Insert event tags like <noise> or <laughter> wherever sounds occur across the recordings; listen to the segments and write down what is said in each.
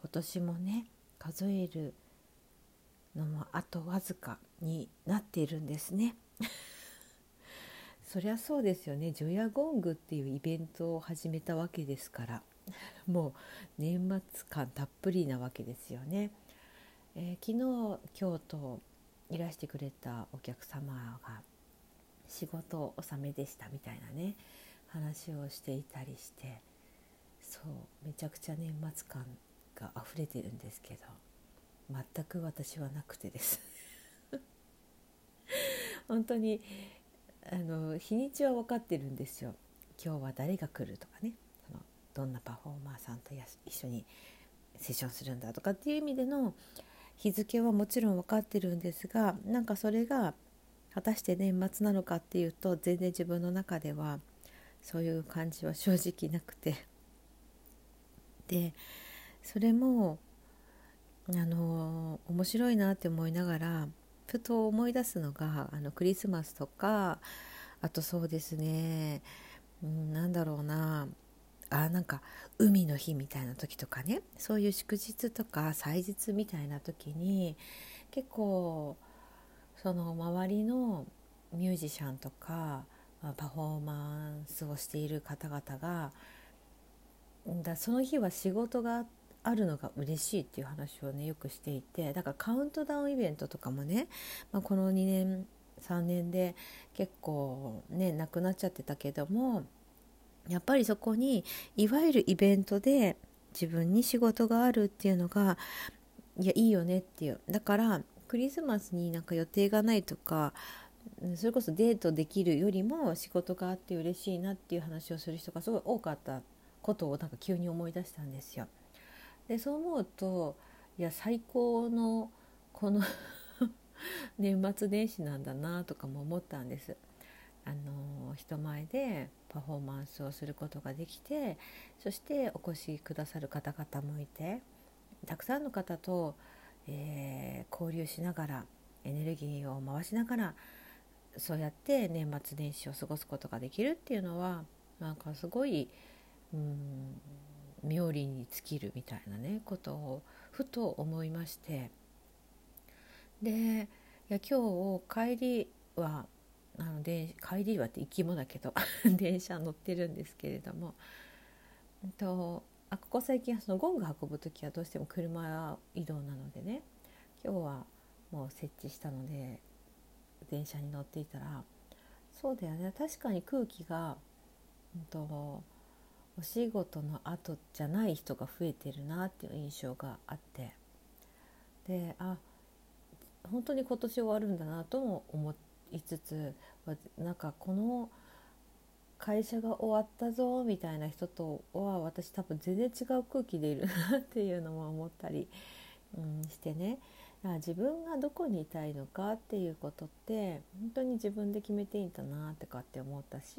今年もね数えるのもあとわずかになっているんですね。<laughs> そりゃそうですよね「ジョヤゴング」っていうイベントを始めたわけですからもう年末感たっぷりなわけですよね。えー、昨日今日といらしてくれたお客様が仕事納めでしたみたいなね話をしていたりしてそうめちゃくちゃ年末感が溢れてるんですけど全く私はなくてです。<laughs> 本当にあの日にちは分かってるんですよ。今日は誰が来るとかね。そのどんなパフォーマーさんと一緒にセッションするんだとかっていう意味での日付はもちろん分かってるんですがなんかそれが果たして年末なのかっていうと全然自分の中ではそういう感じは正直なくて。でそれもあの面白いなって思いながらふと思い出すのがあのクリスマスとかあとそうですね、うん、なんだろうなあなんか海の日みたいな時とかねそういう祝日とか祭日みたいな時に結構その周りのミュージシャンとかパフォーマンスをしている方々がだその日は仕事があってあるのが嬉しいっていう話をねよくしていてだからカウントダウンイベントとかもね、まあ、この2年3年で結構ねなくなっちゃってたけどもやっぱりそこにいわゆるイベントで自分に仕事があるっていうのがいやいいよねっていうだからクリスマスになんか予定がないとかそれこそデートできるよりも仕事があって嬉しいなっていう話をする人がすごい多かったことをなんか急に思い出したんですよ。でそう思うといや最高のこの <laughs> 年末年始なんだなとかも思ったんです。あの人前でパフォーマンスをすることができてそしてお越しくださる方々もいてたくさんの方と、えー、交流しながらエネルギーを回しながらそうやって年末年始を過ごすことができるっていうのはなんかすごいうん冥利に尽きるみたいなねことをふと思いまして。でいや今日帰りはあので帰りはって行きもだけど <laughs> 電車乗ってるんですけれども、えっと、あここ最近そのゴング運ぶ時はどうしても車は移動なのでね。今日はもう設置したので電車に乗っていたら。そうだよね。確かに空気が、うんとお仕事の後じゃない人が増えてるなっていう印象があって。であ本当に今年終わるんだなとも思いつつなんかこの会社が終わったぞみたいな人とは私多分全然違う空気でいるなっていうのも思ったり、うん、してね。自分がどこにいたいのかっていうことって本当に自分で決めていいんだなってかって思ったし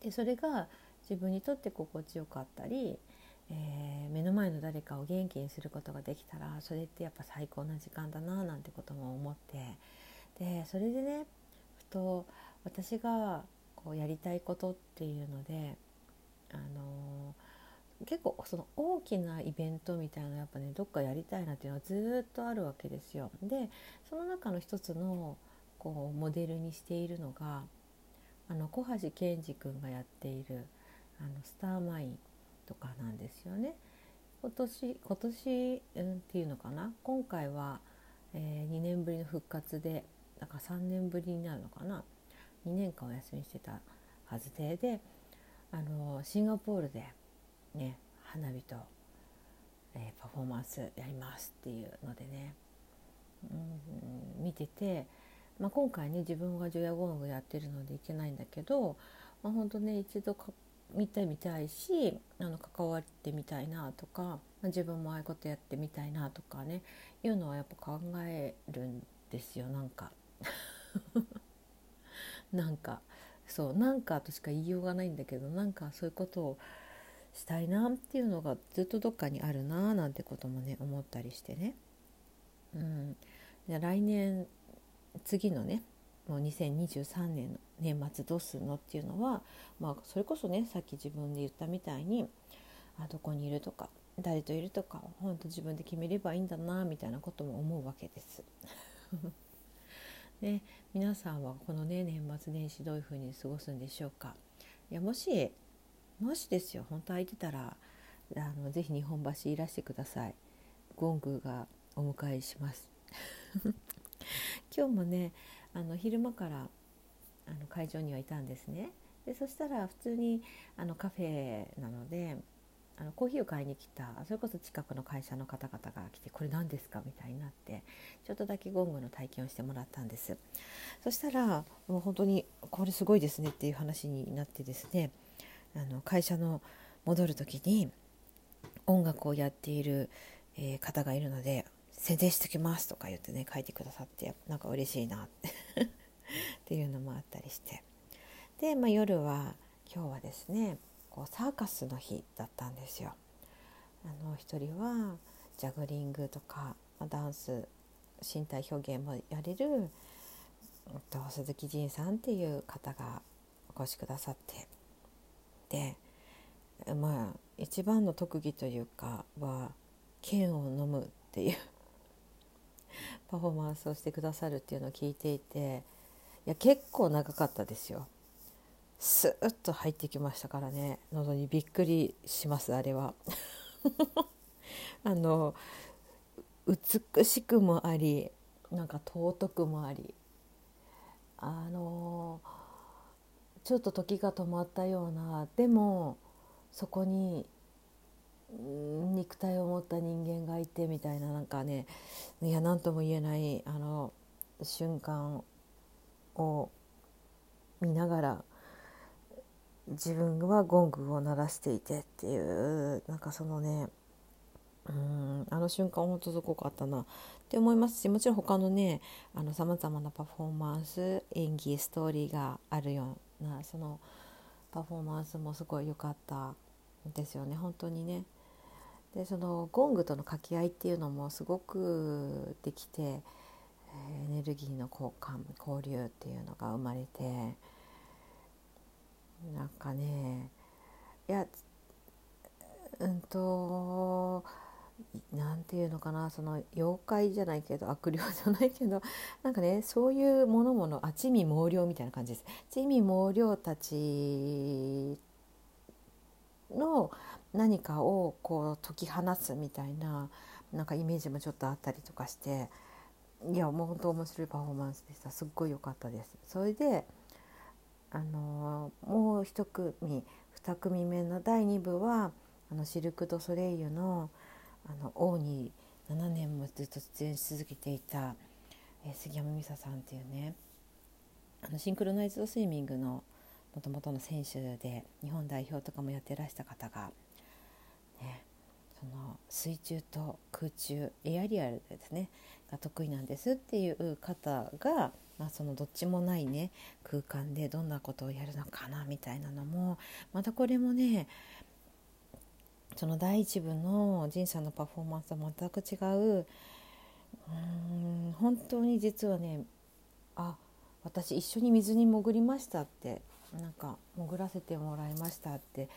でそれが自分にとって心地よかったり、えー、目の前の誰かを元気にすることができたらそれってやっぱ最高な時間だななんてことも思ってでそれでねふと私がこうやりたいことっていうので、あのー、結構その大きなイベントみたいなのやっぱねどっかやりたいなっていうのはずっとあるわけですよ。でその中の一つのこうモデルにしているのがあの小橋健二君がやっているあのスターマインとかなんですよね。今年今年、うん、っていうのかな？今回は、えー、2年ぶりの復活でだから3年ぶりになるのかな？2年間お休みしてたはずで。であのシンガポールで、ね、花火と、えー、パフォーマンスやりますっていうのでね、うん、見てて、まあ、今回ね自分が除夜ゴングやってるのでいけないんだけど、まあ、本当ね一度見てみたいしあの関わってみたいなとか自分もああいうことやってみたいなとかねいうのはやっぱ考えるんですよなんか <laughs> なんかそうなんかとしか言いようがないんだけどなんかそういうことをしたいなっていうのがずっとどっかにあるななんてこともね思ったりしてね。うん、で来年次のねもう2023年の年末どうするのっていうのは、まあ、それこそねさっき自分で言ったみたいにあどこにいるとか誰といるとか本当自分で決めればいいんだなみたいなことも思うわけです。で <laughs> 皆さんはこのね年末年始どういうふうに過ごすんでしょうか？いやもしもしですよ本当空いてたらあのぜひ日本橋いらしてください。ゴングがお迎えします。<laughs> 今日もねあの昼間からあの会場にはいたんですね。でそしたら普通にあのカフェなのであのコーヒーを買いに来たそれこそ近くの会社の方々が来て「これ何ですか?」みたいになってちょっとだけゴングの体験をしてもらったんです。そしたらもう本当に「これすごいですね」っていう話になってですねあの会社の戻る時に音楽をやっている、え、方がいるので「宣伝してきます」とか言ってね書いてくださってなんか嬉しいなって。っていうのもあったりしてで、まあ、夜は今日はですねこうサーカスの日だったんですよ。あの一人はジャグリングとかダンス身体表現もやれると鈴木仁さんっていう方がお越しくださってでまあ一番の特技というかは剣を飲むっていう <laughs> パフォーマンスをしてくださるっていうのを聞いていていや結構長かったですよ。スーッと入ってきましたからね。喉にびっくりしますあれは。<laughs> あの美しくもありなんか尊くもあり。あのちょっと時が止まったようなでもそこに肉体を持った人間がいてみたいななんかね。いや何とも言えないあの瞬間を見ながら自分はゴングを鳴らしていてっていうなんかそのねうんあの瞬間本当すごかったなって思いますしもちろん他のねさまざまなパフォーマンス演技ストーリーがあるようなそのパフォーマンスもすごい良かったですよね本当にね。でそのゴングとの掛け合いっていうのもすごくできてエネルギーの交換交流っていうのが生まれて。なんかねいやうんとなんていうのかなその妖怪じゃないけど悪霊じゃないけどなんかねそういうものものあ地味猛量みたいな感じです地味猛量たちの何かをこう解き放つみたいななんかイメージもちょっとあったりとかしていやもう本当面白いパフォーマンスでした。すっごい良かったです。それであのもう一組2組目の第2部はあのシルク・ド・ソレイユのあの王に7年もずっと出演し続けていた、えー、杉山美沙さんっていうねあのシンクロナイズドスイミングのもともとの選手で日本代表とかもやってらした方が、ね、その水中と空中エアリアルですねが得意なんですっていう方がまあ、そのどっちもないね空間でどんなことをやるのかなみたいなのもまたこれもねその第一部の仁さんのパフォーマンスと全く違う。うん本当に実はねあ私一緒に水に潜りましたってなんか潜らせてもらいましたって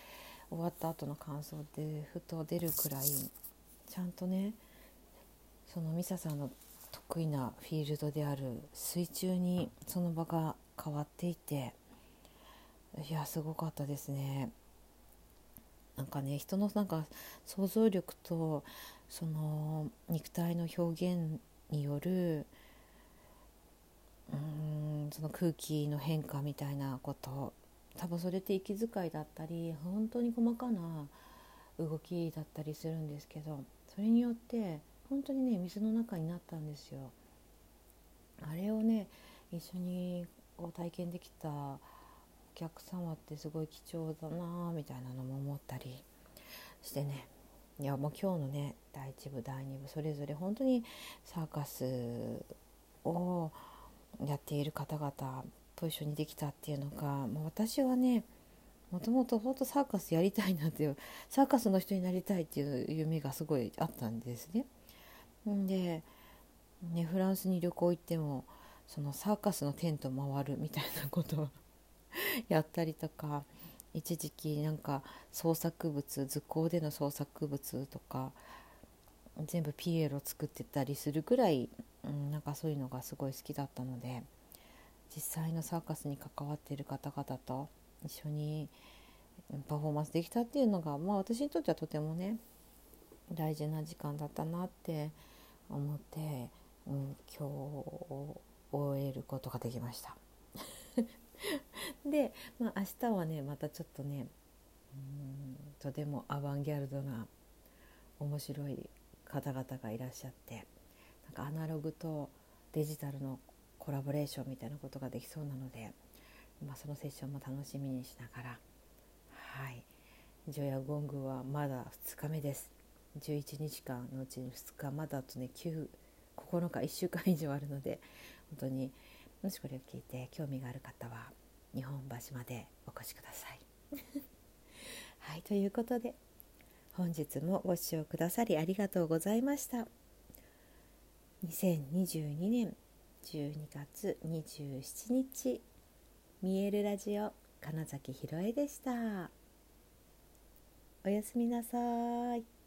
終わった後の感想でふと出るくらいちゃんとねそのミサさんの得意なフィールドである水中にその場が変わっていていやすごかったですね。なんかね人のなんか想像力とその肉体の表現によるうーんその空気の変化みたいなこと多分それって息遣いだったり本当に細かな動きだったりするんですけどそれによって本当にね水の中になったんですよ。あれをね一緒にこう体験できたお客様ってすごい貴重だなみたいなのも思ったりしてねいやもう今日のね第1部第2部それぞれ本当にサーカスをやっている方々と一緒にできたっていうのがもう私はねもともと本当サーカスやりたいなっていうサーカスの人になりたいっていう夢がすごいあったんですね。でねフランスに旅行行ってもそのサーカスのテント回るみたいなことを <laughs> やったりとか一時期なんか創作物図工での創作物とか全部ピエロ作ってたりするぐらい、うん、なんかそういうのがすごい好きだったので実際のサーカスに関わっている方々と一緒にパフォーマンスできたっていうのが、まあ、私にとってはとてもね大事な時間だったなって思って、うん、今日終えることができました。<laughs> で、まあ、明日はねまたちょっとねうんとてもアバンギャルドな面白い方々がいらっしゃってなんかアナログとデジタルのコラボレーションみたいなことができそうなので、まあ、そのセッションも楽しみにしながらはいジョヤゴングはまだ2日目です11日間のうちに2日まだあとね9 9日1週間以上あるので本当にもしこれを聞いて興味がある方は日本橋までお越しください。<laughs> はいということで本日もご視聴くださりありがとうございました。2022年12月27日見えるラジオ金崎ひろえでした。おやすみなさい。